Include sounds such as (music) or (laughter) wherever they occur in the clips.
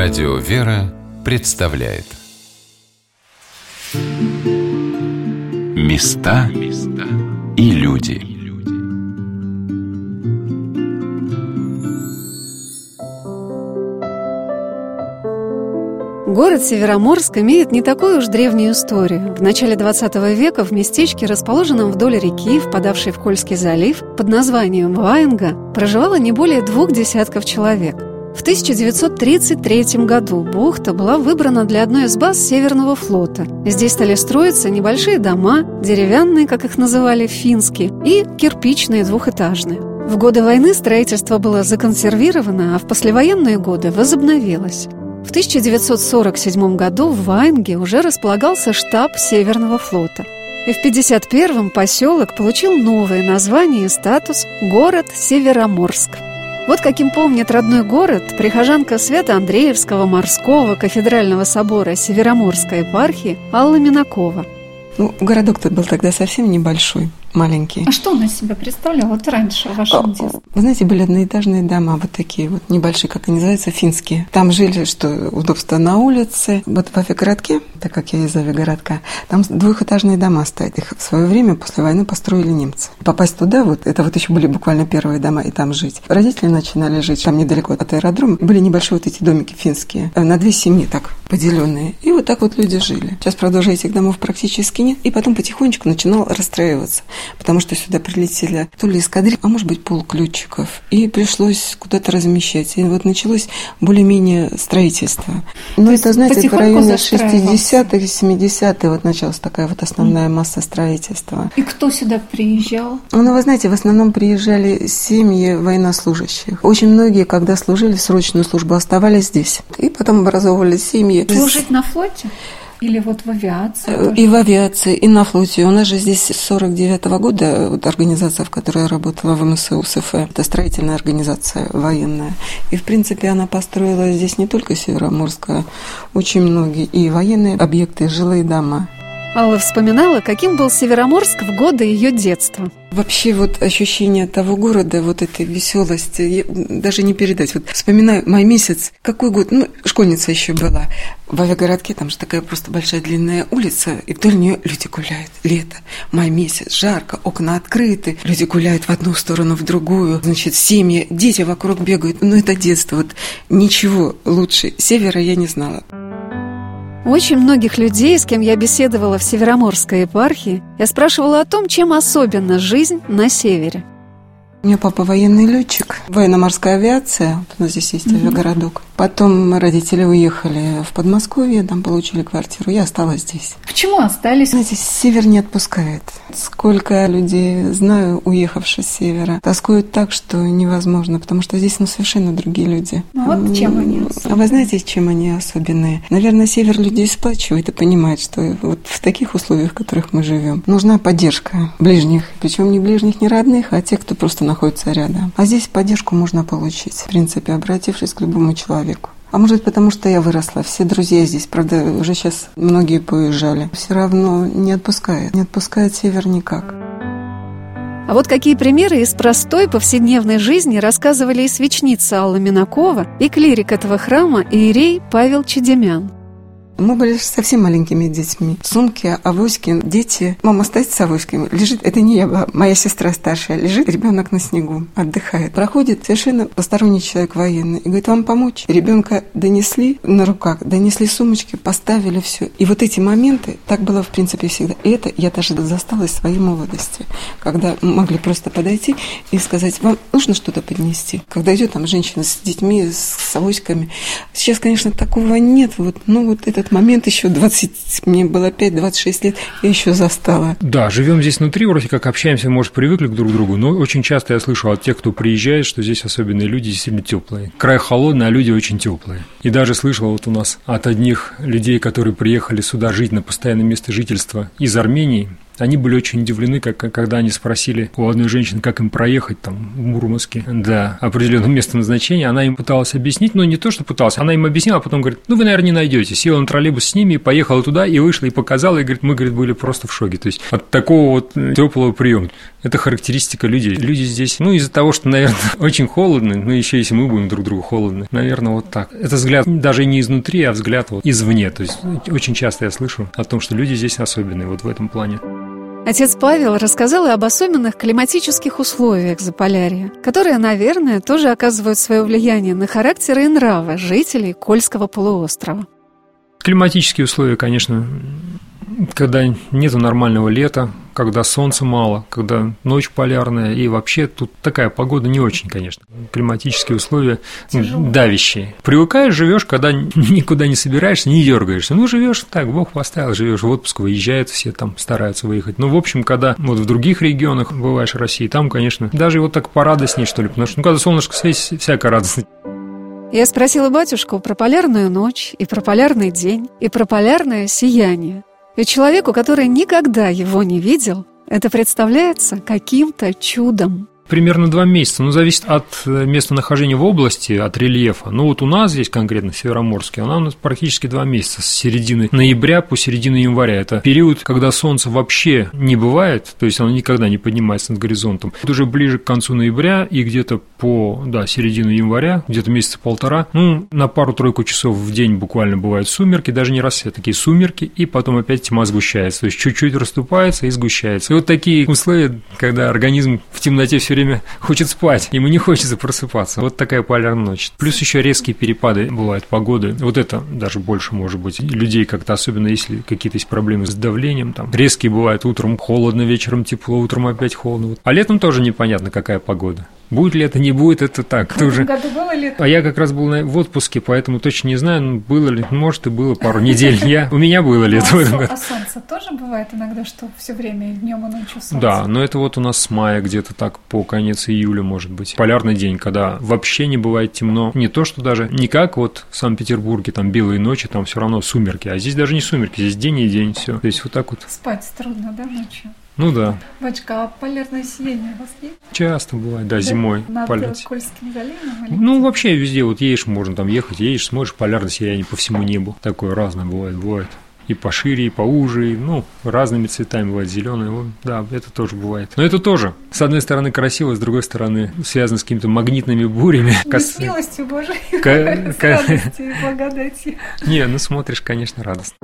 Радио «Вера» представляет Места и люди Город Североморск имеет не такую уж древнюю историю. В начале 20 века в местечке, расположенном вдоль реки, впадавшей в Кольский залив, под названием Ваенга, проживало не более двух десятков человек. В 1933 году бухта была выбрана для одной из баз Северного флота. Здесь стали строиться небольшие дома, деревянные, как их называли, финские, и кирпичные двухэтажные. В годы войны строительство было законсервировано, а в послевоенные годы возобновилось. В 1947 году в Ваенге уже располагался штаб Северного флота. И в 1951-м поселок получил новое название и статус «Город Североморск». Вот каким помнит родной город прихожанка Свято-Андреевского морского кафедрального собора Североморской епархии Алла Минакова. Ну, городок-то был тогда совсем небольшой маленькие. А что он из себя представлял вот раньше, в вашем а, детстве? Вы знаете, были одноэтажные дома, вот такие вот небольшие, как они называются, финские. Там жили, что удобство на улице. Вот в Авиагородке, так как я из Авиагородка, там двухэтажные дома стоят. Их в свое время после войны построили немцы. Попасть туда, вот это вот еще были буквально первые дома, и там жить. Родители начинали жить там недалеко от аэродрома. Были небольшие вот эти домики финские, э, на две семьи так поделенные. И вот так вот люди жили. Сейчас, правда, уже этих домов практически нет. И потом потихонечку начинал расстраиваться потому что сюда прилетели то ли эскадриль, а может быть полк летчиков, и пришлось куда-то размещать. И вот началось более-менее строительство. Ну, это, знаете, в районе 60-х, 70-х вот началась такая вот основная масса строительства. И кто сюда приезжал? Ну, вы знаете, в основном приезжали семьи военнослужащих. Очень многие, когда служили срочную службу, оставались здесь. И потом образовывались семьи. Служить на флоте? Или вот в авиации? Тоже? И в авиации, и на флоте. У нас же здесь с 49 -го года вот организация, в которой я работала в МСУ СФ, это строительная организация военная. И, в принципе, она построила здесь не только Североморск, а очень многие и военные объекты, и жилые дома. Алла вспоминала, каким был Североморск в годы ее детства. Вообще вот ощущение того города, вот этой веселости, даже не передать. Вот вспоминаю май месяц, какой год, ну, школьница еще была. В авиагородке там же такая просто большая длинная улица, и вдоль нее люди гуляют. Лето, май месяц, жарко, окна открыты, люди гуляют в одну сторону, в другую. Значит, семьи, дети вокруг бегают. Ну, это детство. Вот ничего лучше севера я не знала. Очень многих людей, с кем я беседовала в Североморской епархии, я спрашивала о том, чем особенна жизнь на севере. У меня папа военный летчик, военно-морская авиация, вот у нас здесь есть авиагородок. Потом родители уехали в Подмосковье, там получили квартиру, я осталась здесь. Почему остались? Знаете, север не отпускает. Сколько людей знаю, уехавших с севера, тоскуют так, что невозможно, потому что здесь ну, совершенно другие люди. Ну вот чем они особенные? А вы знаете, чем они особенные? Наверное, север людей сплачивает и понимает, что вот в таких условиях, в которых мы живем, нужна поддержка ближних. Причем не ближних, не родных, а тех, кто просто находится рядом. А здесь поддержку можно получить, в принципе, обратившись к любому человеку. А может потому, что я выросла. Все друзья здесь, правда, уже сейчас многие поезжали. Все равно не отпускает. Не отпускает север никак. А вот какие примеры из простой повседневной жизни рассказывали и свечница Алла Минакова, и клирик этого храма Иерей Павел Чедемян. Мы были совсем маленькими детьми. Сумки, авоськи, дети. Мама стоит с авоськами, лежит, это не я была, моя сестра старшая, лежит ребенок на снегу, отдыхает. Проходит совершенно посторонний человек военный и говорит, вам помочь? Ребенка донесли на руках, донесли сумочки, поставили все. И вот эти моменты, так было в принципе всегда. И это я даже застала из своей молодости, когда могли просто подойти и сказать, вам нужно что-то поднести. Когда идет там женщина с детьми, с авоськами. Сейчас, конечно, такого нет. Вот, ну вот этот этот момент еще 20, мне было 5-26 лет, я еще застала. Да, живем здесь внутри, вроде как общаемся, может, привыкли к друг другу, но очень часто я слышу от тех, кто приезжает, что здесь особенные люди действительно теплые. Край холодный, а люди очень теплые. И даже слышал вот у нас от одних людей, которые приехали сюда жить на постоянное место жительства из Армении, Они были очень удивлены, как, когда они спросили у одной женщины, как им проехать там в Мурманске до определенного места назначения. Она им пыталась объяснить, но не то, что пыталась, она им объяснила, а потом говорит, ну вы, наверное, не найдете. Села на троллейбус с ними, поехала туда и вышла и показала, и говорит, мы, говорит, были просто в шоке. То есть от такого вот теплого приема. Это характеристика людей. Люди здесь, ну, из-за того, что, наверное, (laughs) очень холодно, ну, еще если мы будем друг другу холодны, наверное, вот так. Это взгляд даже не изнутри, а взгляд вот извне. То есть очень часто я слышу о том, что люди здесь особенные вот в этом плане. Отец Павел рассказал и об особенных климатических условиях Заполярья, которые, наверное, тоже оказывают свое влияние на характеры и нравы жителей Кольского полуострова. Климатические условия, конечно, когда нету нормального лета, когда солнца мало, когда ночь полярная, и вообще тут такая погода не очень, конечно. Климатические условия Тяжело. давящие. Привыкаешь, живешь, когда (laughs) никуда не собираешься, не дергаешься. Ну, живешь так, Бог поставил, живешь в отпуск, выезжают, все там стараются выехать. Ну, в общем, когда вот в других регионах бываешь в России, там, конечно, даже вот так порадостней, что ли, потому что, ну, когда солнышко светит, всякая радость. Я спросила батюшку про полярную ночь, и про полярный день, и про полярное сияние. И человеку, который никогда его не видел, это представляется каким-то чудом. Примерно два месяца, но зависит от э, местонахождения в области, от рельефа. Ну вот у нас здесь конкретно, в Североморске, она у нас практически два месяца, с середины ноября по середину января. Это период, когда солнце вообще не бывает, то есть оно никогда не поднимается над горизонтом. Это уже ближе к концу ноября и где-то по, да, середину января, где-то месяца полтора, ну, на пару-тройку часов в день буквально бывают сумерки, даже не рассвет, такие сумерки, и потом опять тьма сгущается, то есть чуть-чуть расступается и сгущается. И вот такие условия, когда организм в темноте все время хочет спать, ему не хочется просыпаться. Вот такая полярная ночь. Плюс еще резкие перепады бывают погоды. Вот это даже больше может быть. Людей как-то, особенно если какие-то есть проблемы с давлением, там резкие бывают утром холодно, вечером тепло, утром опять холодно. А летом тоже непонятно, какая погода. Будет ли это, не будет, это так. В этом году было лето? А я как раз был в отпуске, поэтому точно не знаю, ну, было ли, может, и было пару недель. (laughs) Я, у меня было лето а в этом году. А солнце тоже бывает иногда, что все время днем и ночью солнце? Да, но это вот у нас с мая где-то так по конец июля, может быть. Полярный день, когда вообще не бывает темно. Не то, что даже не как вот в Санкт-Петербурге, там белые ночи, там все равно сумерки. А здесь даже не сумерки, здесь день и день, все. То есть вот так вот. Спать трудно, да, ночью? Ну да. Бачка, а полярное сияние у вас есть? Часто бывает, да, зимой. Над полет. Кольским заливом? Или ну, вообще везде, вот едешь, можно там ехать, едешь, смотришь полярное сияние по всему небу. Такое разное бывает, бывает. И пошире, и поуже, и, ну, разными цветами бывает, зеленый, да, это тоже бывает. Но это тоже, с одной стороны, красиво, с другой стороны, связано с какими-то магнитными бурями. Не Кос... с милостью Божией, (laughs) с радостью и благодатью. Не, ну смотришь, конечно, радостно.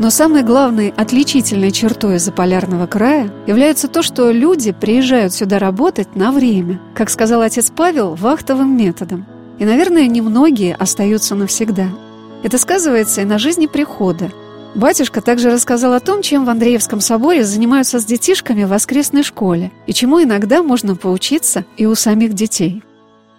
Но самой главной отличительной чертой заполярного края является то, что люди приезжают сюда работать на время, как сказал отец Павел, вахтовым методом. И, наверное, немногие остаются навсегда. Это сказывается и на жизни прихода. Батюшка также рассказал о том, чем в Андреевском соборе занимаются с детишками в воскресной школе и чему иногда можно поучиться и у самих детей.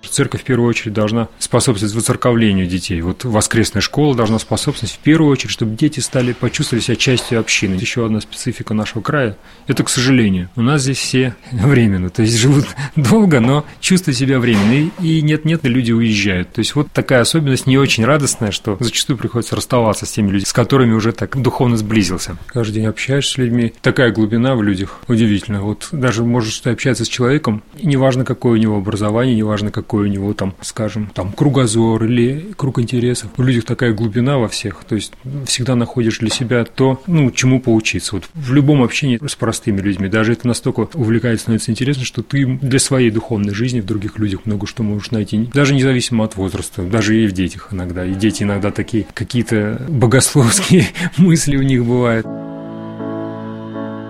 Церковь в первую очередь должна способствовать воцерковлению детей. Вот воскресная школа должна способствовать в первую очередь, чтобы дети стали почувствовали себя частью общины. Еще одна специфика нашего края – это, к сожалению, у нас здесь все (laughs) временно, то есть живут (laughs) долго, но чувствуют себя временно, и нет-нет, люди уезжают. То есть вот такая особенность не очень радостная, что зачастую приходится расставаться с теми людьми, с которыми уже так духовно сблизился. Каждый день общаешься с людьми, такая глубина в людях, удивительно. Вот даже можешь общаться с человеком, и неважно, какое у него образование, неважно, как какой у него там, скажем, там кругозор или круг интересов. У людей такая глубина во всех, то есть всегда находишь для себя то, ну, чему поучиться. Вот в любом общении с простыми людьми, даже это настолько увлекает, становится интересно, что ты для своей духовной жизни в других людях много что можешь найти, даже независимо от возраста, даже и в детях иногда. И дети иногда такие какие-то богословские (laughs) мысли у них бывают.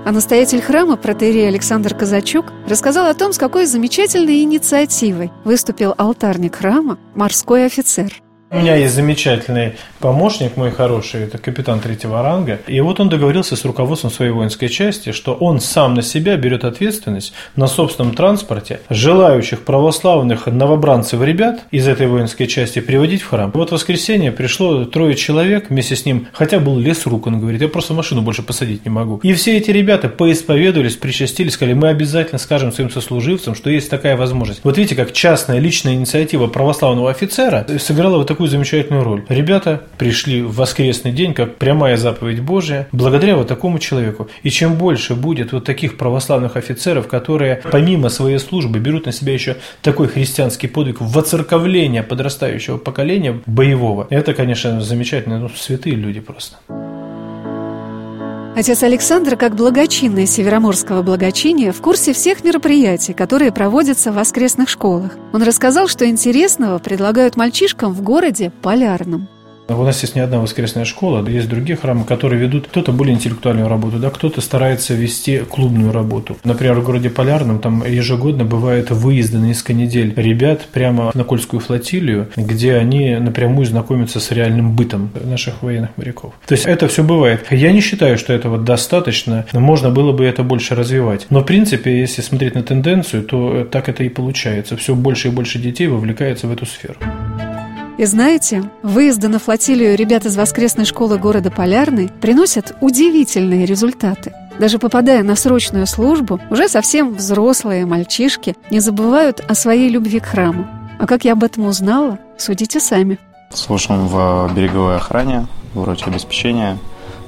А настоятель храма, протерей Александр Казачук, рассказал о том, с какой замечательной инициативой выступил алтарник храма «Морской офицер». У меня есть замечательный помощник, мой хороший, это капитан третьего ранга. И вот он договорился с руководством своей воинской части, что он сам на себя берет ответственность на собственном транспорте желающих православных новобранцев ребят из этой воинской части приводить в храм. Вот в воскресенье пришло трое человек, вместе с ним, хотя был лес рук, он говорит, я просто машину больше посадить не могу. И все эти ребята поисповедовались, причастились, сказали, мы обязательно скажем своим сослуживцам, что есть такая возможность. Вот видите, как частная личная инициатива православного офицера сыграла вот такую такую замечательную роль. Ребята пришли в воскресный день, как прямая заповедь Божия, благодаря вот такому человеку. И чем больше будет вот таких православных офицеров, которые помимо своей службы берут на себя еще такой христианский подвиг воцерковления подрастающего поколения боевого, это, конечно, замечательно, ну, святые люди просто. Отец Александр, как благочинный североморского благочиния, в курсе всех мероприятий, которые проводятся в воскресных школах. Он рассказал, что интересного предлагают мальчишкам в городе Полярном. У нас есть не одна воскресная школа, есть другие храмы, которые ведут кто-то более интеллектуальную работу, да, кто-то старается вести клубную работу. Например, в городе Полярном там ежегодно бывают выезды на несколько недель ребят прямо на Кольскую флотилию, где они напрямую знакомятся с реальным бытом наших военных моряков. То есть это все бывает. Я не считаю, что этого достаточно, но можно было бы это больше развивать. Но в принципе, если смотреть на тенденцию, то так это и получается. Все больше и больше детей вовлекается в эту сферу. И знаете, выезды на флотилию ребят из воскресной школы города Полярный приносят удивительные результаты. Даже попадая на срочную службу, уже совсем взрослые мальчишки не забывают о своей любви к храму. А как я об этом узнала, судите сами. Слушаем в береговой охране, в роте обеспечения.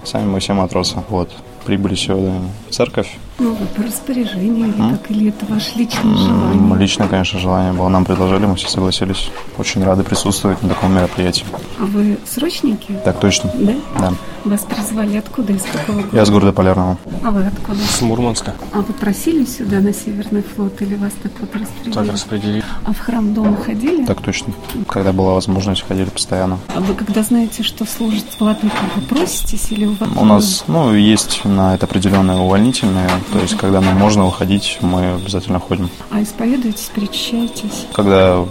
Сами мы все матросы. Вот. Прибыли сегодня в церковь. Ну, вы по распоряжению или как? Или это ваше личное желание? Личное, конечно, желание было. Нам предложили, мы все согласились. Очень рады присутствовать на таком мероприятии. А вы срочники? Так точно. Да? Да. Вас призвали откуда, из какого города? Я с города Полярного. А вы откуда? С Мурманска. А вы просили сюда на Северный флот или вас так вот распределили? Так распределили. А в храм дома ходили? Так точно. Когда была возможность, ходили постоянно. А вы когда знаете, что служит платником, вы проситесь или у вас? У нас, ну, есть на это определенные увольнительные. То есть, когда нам можно выходить, мы обязательно ходим. А исповедуетесь, причащаетесь? Когда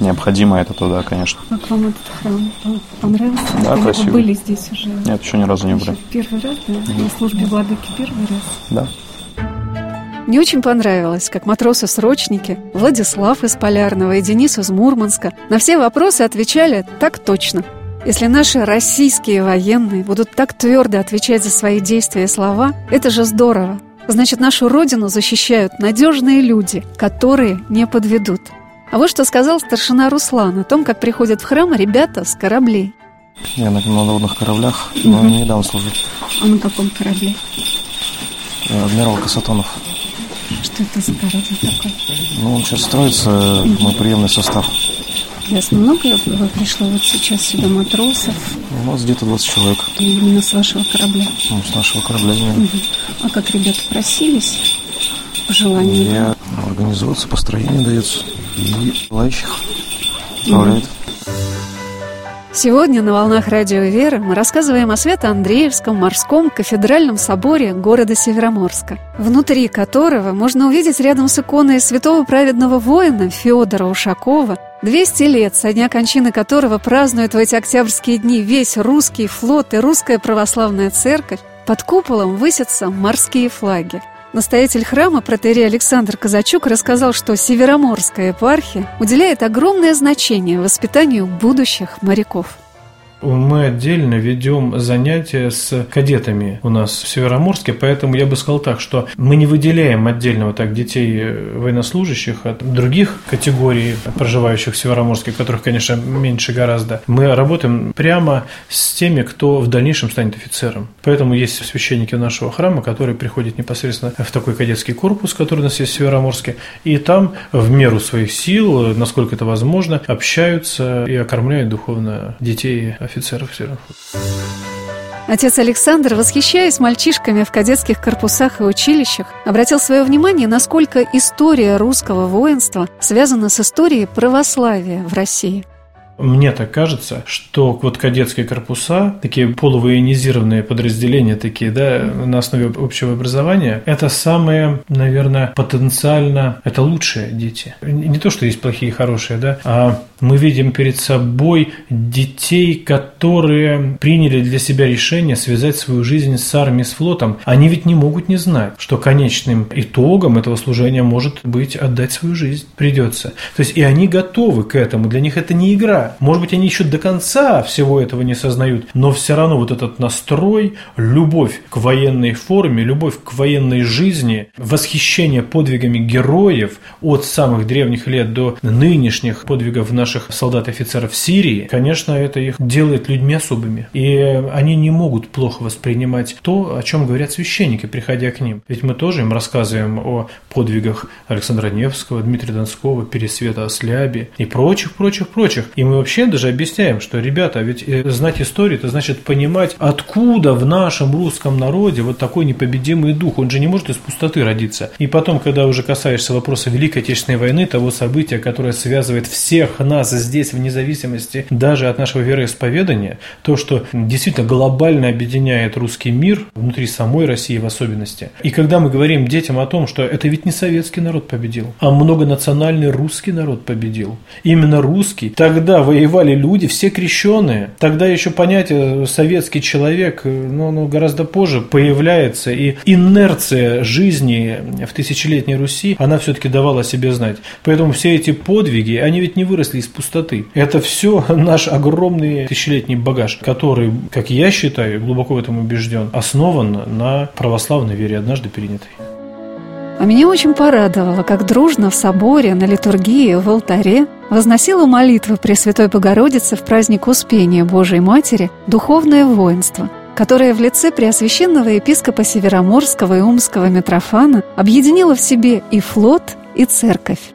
необходимо это, то да, конечно. Как вам этот храм понравился? Да. Вы были здесь уже? Нет, еще ни разу не были. Первый раз, да? На службе владыки первый раз? Да. Мне очень понравилось, как матросы-срочники Владислав из Полярного и Денис из Мурманска на все вопросы отвечали так точно. Если наши российские военные будут так твердо отвечать за свои действия и слова, это же здорово. Значит, нашу родину защищают надежные люди, которые не подведут. А вот что сказал старшина Руслан о том, как приходят в храм ребята с кораблей. Я на надводных кораблях, но не недавно служу. А на каком корабле? Э, Адмирал Касатонов. Что это за корабль такой? Ну, он сейчас строится, мой приемный состав. Ясно. Много вы пришло вот сейчас сюда матросов У нас где-то 20 человек именно с вашего корабля? ну, с нашего корабля. именно. Мгм. А как ребята просились? По желанию? Я организоваться, построение дается. И желающих отправляет. Сегодня на «Волнах Радио Веры» мы рассказываем о Свято-Андреевском морском кафедральном соборе города Североморска, внутри которого можно увидеть рядом с иконой святого праведного воина Федора Ушакова 200 лет со дня кончины которого празднуют в эти октябрьские дни весь русский флот и русская православная церковь, под куполом высятся морские флаги. Настоятель храма протерей Александр Казачук рассказал, что Североморская епархия уделяет огромное значение воспитанию будущих моряков. Мы отдельно ведем занятия с кадетами у нас в Североморске, поэтому я бы сказал так, что мы не выделяем отдельно вот так детей э, военнослужащих от других категорий проживающих в Североморске, которых, конечно, меньше гораздо. Мы работаем прямо с теми, кто в дальнейшем станет офицером. Поэтому есть священники нашего храма, которые приходят непосредственно в такой кадетский корпус, который у нас есть в Североморске, и там в меру своих сил, насколько это возможно, общаются и окормляют духовно детей Северофлота. Отец Александр, восхищаясь мальчишками в кадетских корпусах и училищах, обратил свое внимание, насколько история русского воинства связана с историей православия в России. Мне так кажется, что вот кадетские корпуса, такие полувоенизированные подразделения, такие, да, на основе общего образования, это самые, наверное, потенциально, это лучшие дети. Не то, что есть плохие и хорошие, да, а мы видим перед собой детей, которые приняли для себя решение связать свою жизнь с армией, с флотом. Они ведь не могут не знать, что конечным итогом этого служения может быть отдать свою жизнь. Придется. То есть и они готовы к этому. Для них это не игра. Может быть, они еще до конца всего этого не сознают, но все равно вот этот настрой, любовь к военной форме, любовь к военной жизни, восхищение подвигами героев от самых древних лет до нынешних подвигов наших солдат и офицеров в Сирии, конечно, это их делает людьми особыми. И они не могут плохо воспринимать то, о чем говорят священники, приходя к ним. Ведь мы тоже им рассказываем о подвигах Александра Невского, Дмитрия Донского, Пересвета Осляби и прочих, прочих, прочих. И мы вообще даже объясняем, что, ребята, ведь э, знать историю, это значит понимать, откуда в нашем русском народе вот такой непобедимый дух. Он же не может из пустоты родиться. И потом, когда уже касаешься вопроса Великой Отечественной войны, того события, которое связывает всех нас здесь, вне зависимости даже от нашего вероисповедания, то, что действительно глобально объединяет русский мир, внутри самой России в особенности. И когда мы говорим детям о том, что это ведь не советский народ победил, а многонациональный русский народ победил. Именно русский. Тогда воевали люди, все крещенные. Тогда еще понятие советский человек, ну, ну, гораздо позже появляется. И инерция жизни в тысячелетней Руси, она все-таки давала себе знать. Поэтому все эти подвиги, они ведь не выросли из пустоты. Это все (laughs) наш огромный тысячелетний багаж, который, как я считаю, глубоко в этом убежден, основан на православной вере, однажды перенятой. А меня очень порадовало, как дружно в соборе, на литургии, в алтаре возносила молитвы Пресвятой Богородицы в праздник Успения Божией Матери духовное воинство, которое в лице Преосвященного епископа Североморского и Умского Митрофана объединило в себе и флот, и церковь.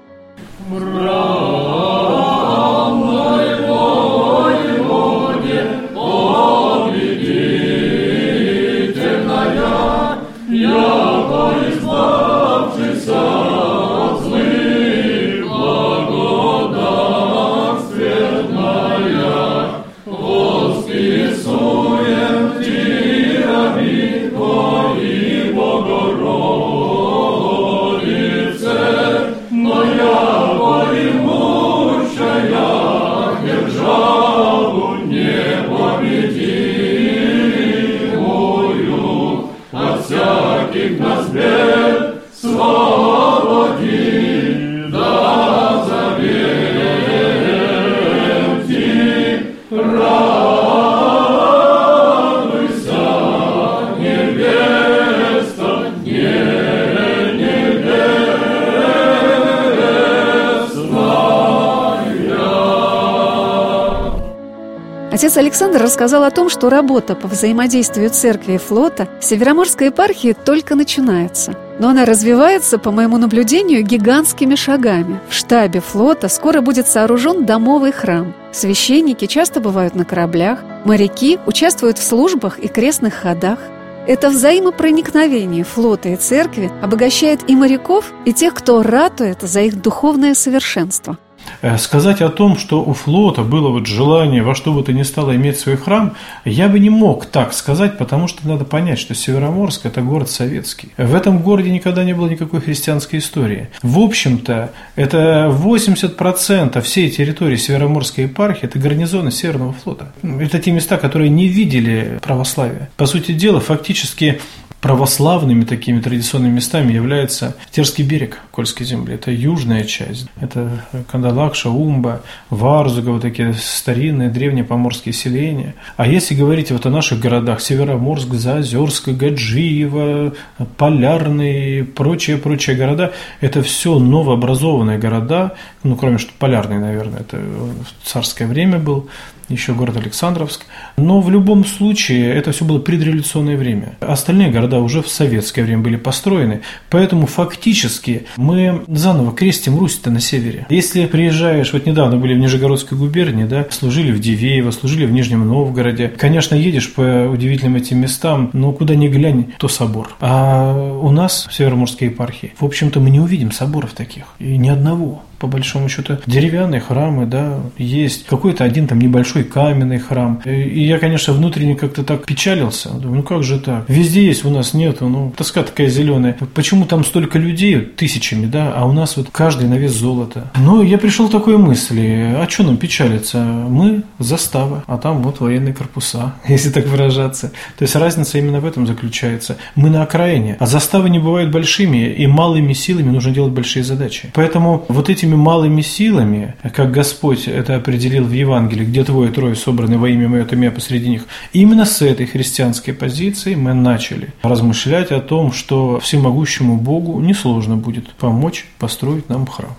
Александр рассказал о том, что работа по взаимодействию церкви и флота в Североморской епархии только начинается. Но она развивается, по моему наблюдению, гигантскими шагами. В штабе флота скоро будет сооружен домовый храм. Священники часто бывают на кораблях, моряки участвуют в службах и крестных ходах. Это взаимопроникновение флота и церкви обогащает и моряков, и тех, кто ратует за их духовное совершенство. Э, сказать о том, что у флота было вот желание во что бы то ни стало иметь свой храм, я бы не мог так сказать, потому что надо понять, что Североморск – это город советский. В этом городе никогда не было никакой христианской истории. В общем-то, это 80% всей территории Североморской епархии – это гарнизоны Северного флота. Это те места, которые не видели православия. По сути дела, фактически православными такими традиционными местами является Терский берег Кольской земли. Это южная часть. Это Кандалакша, Умба, Варзуга, такие старинные древние поморские селения. А если говорить вот о наших городах, Североморск, Заозерск, Гаджиево, Полярный, прочие-прочие города, это все новообразованные города, ну, кроме что Полярный, наверное, это в царское время был, еще город Александровск. Но в любом случае это все было предреволюционное время. Остальные города уже в советское время были построены. Поэтому фактически мы заново крестим Русь-то на севере. Если приезжаешь, вот недавно были в Нижегородской губернии, да, служили в Дивеево, служили в Нижнем Новгороде. Конечно, едешь по удивительным этим местам, но куда ни глянь, то собор. А у нас в Североморской епархии, в общем-то, мы не увидим соборов таких. И ни одного по большому счету. Деревянные храмы, да, есть. Какой-то один там небольшой каменный храм. И я, конечно, внутренне как-то так печалился. Думаю, ну как же так? Везде есть, у нас нет. Ну, тоска такая зеленая. Почему там столько людей, тысячами, да, а у нас вот каждый на вес золота? Ну, я пришел к такой мысли, а что нам печалиться? Мы застава, а там вот военные корпуса, (laughs) если так выражаться. То есть разница именно в этом заключается. Мы на окраине, а заставы не бывают большими, и малыми силами нужно делать большие задачи. Поэтому вот эти этими малыми силами, как Господь это определил в Евангелии, где двое трое собраны во имя Мое, то меня посреди них, именно с этой христианской позиции мы начали размышлять о том, что всемогущему Богу несложно будет помочь построить нам храм.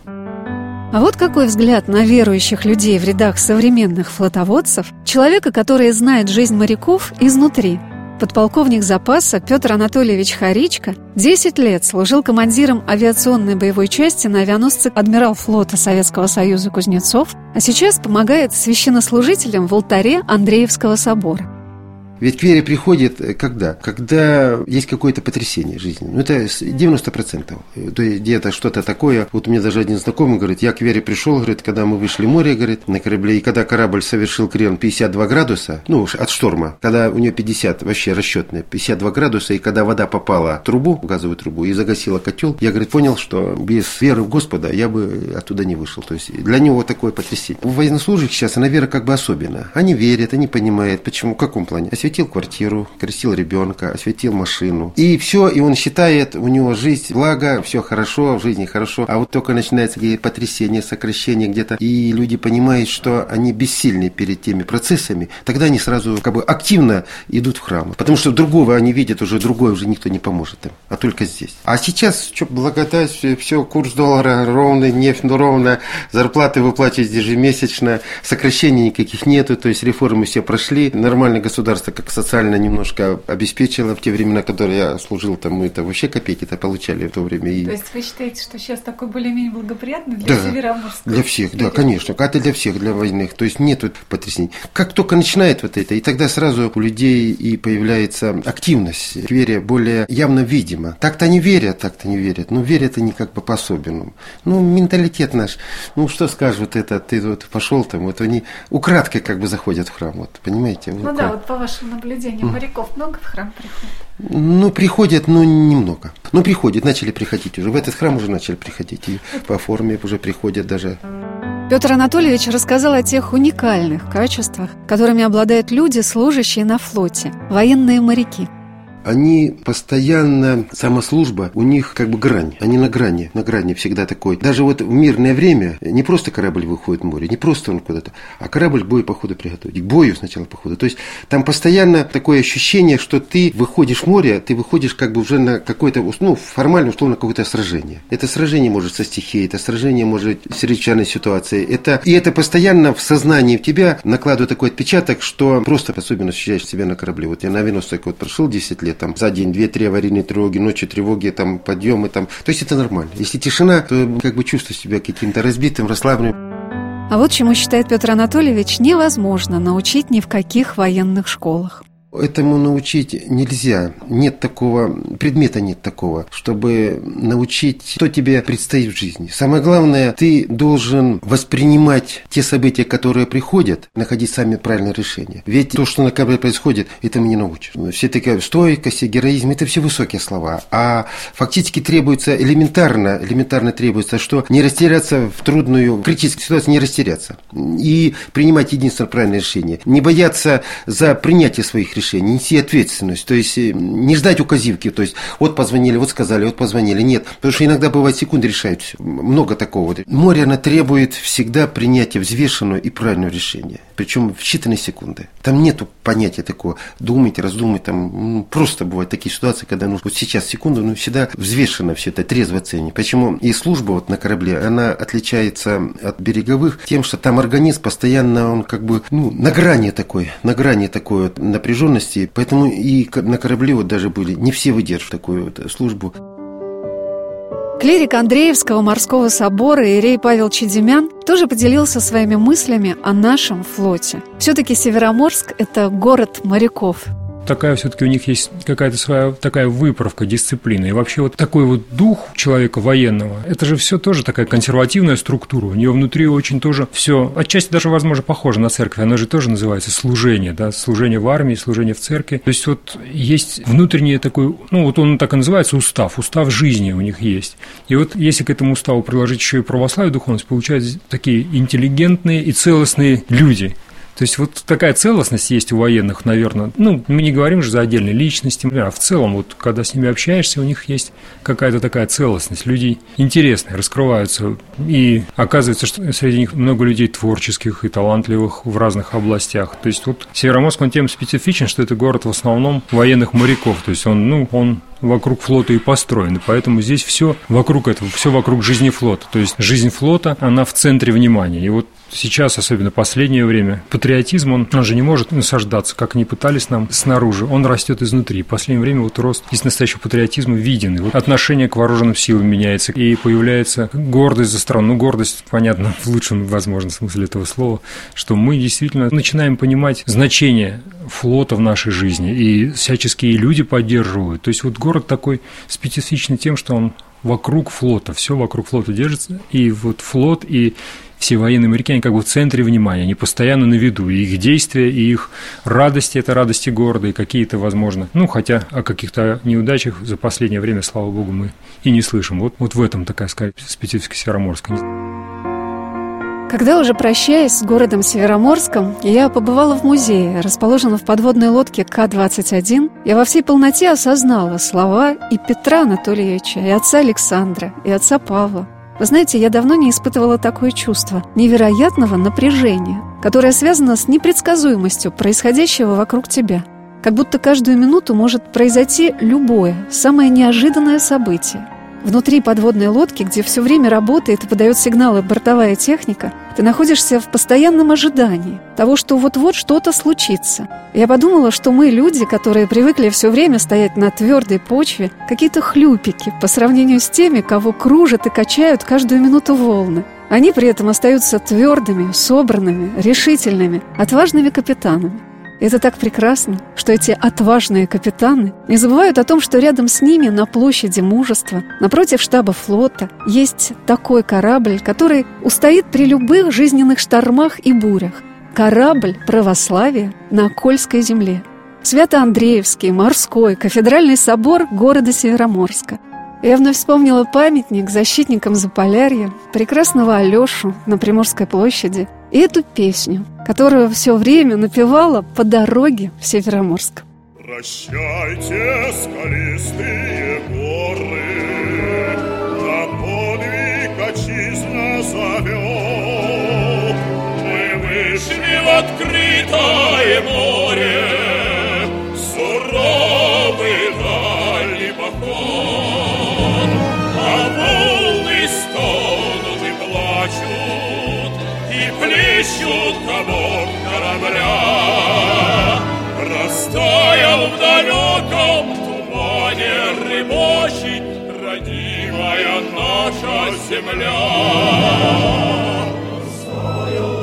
А вот какой взгляд на верующих людей в рядах современных флотоводцев, человека, который знает жизнь моряков изнутри. Подполковник запаса Петр Анатольевич Харичко 10 лет служил командиром авиационной боевой части на авианосце «Адмирал флота Советского Союза Кузнецов», а сейчас помогает священнослужителям в алтаре Андреевского собора. Ведь к вере приходит э, когда? Когда есть какое-то потрясение жизни. Ну, это 90%. То есть где-то что-то такое. Вот у меня даже один знакомый говорит, я к вере пришел, говорит, когда мы вышли в море, говорит, на корабле, и когда корабль совершил крен 52 градуса, ну, от шторма, когда у нее 50, вообще расчетные, 52 градуса, и когда вода попала в трубу, в газовую трубу, и загасила котел, я, говорит, понял, что без веры в Господа я бы оттуда не вышел. То есть для него такое потрясение. У военнослужащих сейчас она вера как бы особенно. Они верят, они понимают, почему, в каком плане осветил квартиру, крестил ребенка, осветил машину. И все, и он считает, у него жизнь, благо, все хорошо, в жизни хорошо. А вот только начинается какие потрясения, сокращения где-то, и люди понимают, что они бессильны перед теми процессами, тогда они сразу как бы активно идут в храм. Потому что другого они видят, уже другое уже никто не поможет им, а только здесь. А сейчас, что, благодать, все, курс доллара ровный, нефть ну, ровно, зарплаты выплачивать ежемесячно, сокращений никаких нету, то есть реформы все прошли, нормальное государство как социально немножко обеспечило в те времена, которые я служил, там мы это вообще копейки-то получали в то время. И... То есть вы считаете, что сейчас такой более-менее благоприятный для да, Североморска? для всех, да, конечно. Это для всех, для войны. То есть нет потрясений. Как только начинает вот это, и тогда сразу у людей и появляется активность, вере более явно видимо. Так-то они верят, так-то не верят, но верят они как бы по-особенному. Ну, менталитет наш, ну, что скажешь вот это, ты вот пошел там, вот они украдкой как бы заходят в храм, вот, понимаете? Ну да, вот по вашему наблюдению, моряков много в храм приходит? Ну, приходят, но немного. Ну, приходят, начали приходить уже. В этот храм уже начали приходить. И по форме уже приходят даже. Петр Анатольевич рассказал о тех уникальных качествах, которыми обладают люди, служащие на флоте, военные моряки – они постоянно, самослужба, у них как бы грань, они на грани, на грани всегда такой. Даже вот в мирное время не просто корабль выходит в море, не просто он куда-то, а корабль к бою походу приготовить, к бою сначала походу. То есть там постоянно такое ощущение, что ты выходишь в море, ты выходишь как бы уже на какое-то, ну, формально, условно, какое-то сражение. Это сражение может со стихией, это сражение может с чрезвычайной ситуацией. Это, и это постоянно в сознании в тебя накладывает такой отпечаток, что просто особенно ощущаешь себя на корабле. Вот я на авианосце вот прошел 10 лет, там за день две-три аварийные тревоги, ночью тревоги, там подъемы, там. То есть это нормально. Если тишина, то как бы чувствуешь себя каким-то разбитым, расслабленным. А вот чему считает Петр Анатольевич невозможно научить ни в каких военных школах. Этому научить нельзя. Нет такого, предмета нет такого, чтобы научить, что тебе предстоит в жизни. Самое главное, ты должен воспринимать те события, которые приходят, находить сами правильное решение. Ведь то, что на корабле происходит, это мы не научишь. Все такие стойкость, героизм, это все высокие слова. А фактически требуется элементарно, элементарно требуется, что не растеряться в трудную, критическую ситуацию, не растеряться. И принимать единственное правильное решение. Не бояться за принятие своих решений решение, нести ответственность, то есть э, не ждать указивки, то есть вот позвонили, вот сказали, вот позвонили, нет, потому что иногда бывает секунды решают все, много такого. Море, оно требует всегда принятия взвешенного и правильного решения, причем в считанные секунды. Там нету понятия такого, думать, раздумать, там ну, просто бывают такие ситуации, когда ну, вот сейчас секунду, но всегда взвешенно все это, трезво оценить. Почему и служба вот на корабле, она отличается от береговых тем, что там организм постоянно, он как бы ну, на грани такой, на грани такой вот напряженности поэтому и на корабле вот даже были, не все выдержат такую вот службу. Клирик Андреевского морского собора Ирей Павел Чедемян тоже поделился своими мыслями о нашем флоте. Все-таки Североморск – это город моряков – такая все-таки у них есть какая-то своя такая выправка, дисциплина. И вообще вот такой вот дух человека военного, это же все тоже такая консервативная структура. У нее внутри очень тоже все, отчасти даже, возможно, похоже на церковь. Она же тоже называется служение, да, служение в армии, служение в церкви. То есть вот есть внутренний такой, ну вот он так и называется устав, устав жизни у них есть. И вот если к этому уставу приложить еще и православие духовность, получаются такие интеллигентные и целостные люди – То есть вот такая целостность есть у военных, наверное. Ну, мы не говорим же за отдельные личности, а в целом вот когда с ними общаешься, у них есть какая-то такая целостность. Люди интересные, раскрываются. И оказывается, что среди них много людей творческих и талантливых в разных областях. То есть вот Североморск, он тем специфичен, что это город в основном военных моряков. То есть он, ну, он вокруг флота и построен. И поэтому здесь все вокруг этого, все вокруг жизни флота. То есть жизнь флота, она в центре внимания. И вот сейчас, особенно последнее время, патриотизм, он, он же не может насаждаться, как они пытались нам снаружи. Он растет изнутри. В последнее время вот рост из настоящего патриотизма виден. И вот отношение к вооруженным силам меняется, и появляется гордость за страну. Ну, гордость, понятно, в лучшем, возможно, смысле этого слова, что мы действительно начинаем понимать значение флота в нашей жизни, и всяческие люди поддерживают. То есть вот город такой специфичный тем, что он вокруг флота, все вокруг флота держится, и вот флот и все военные моряки, они как бы в центре внимания, они постоянно на виду, и их действия, и их радости – это радости города, и какие-то, возможно, ну, хотя о каких-то неудачах за последнее время, слава богу, мы и не слышим. Вот, вот в этом такая, сказать, специфика Североморска. Когда уже прощаясь с городом Североморском, я побывала в музее, расположенном в подводной лодке К-21, я во всей полноте осознала слова и Петра Анатольевича, и отца Александра, и отца Павла. Вы знаете, я давно не испытывала такое чувство невероятного напряжения, которое связано с непредсказуемостью происходящего вокруг тебя. Как будто каждую минуту может произойти любое, самое неожиданное событие – Внутри подводной лодки, где все время работает и подает сигналы бортовая техника, ты находишься в постоянном ожидании того, что вот-вот что-то случится. Я подумала, что мы, люди, которые привыкли все время стоять на твердой почве, какие-то хлюпики по сравнению с теми, кого кружат и качают каждую минуту волны. Они при этом остаются твердыми, собранными, решительными, отважными капитанами. Это так прекрасно, что эти отважные капитаны не забывают о том, что рядом с ними на площади мужества, напротив штаба флота, есть такой корабль, который устоит при любых жизненных штормах и бурях. Корабль православия на Кольской земле. Свято-Андреевский, морской, кафедральный собор города Североморска. Я вновь вспомнила памятник защитникам Заполярья, прекрасного Алешу на Приморской площади и эту песню, которую все время напевала по дороге в Североморск. Прощайте, скалистые горы, На подвиг отчизна зовет. Мы вышли в открытое море, И плещут комок корабля. Растаял в далеком тумане рыбачий, Родимая наша земля. Растаял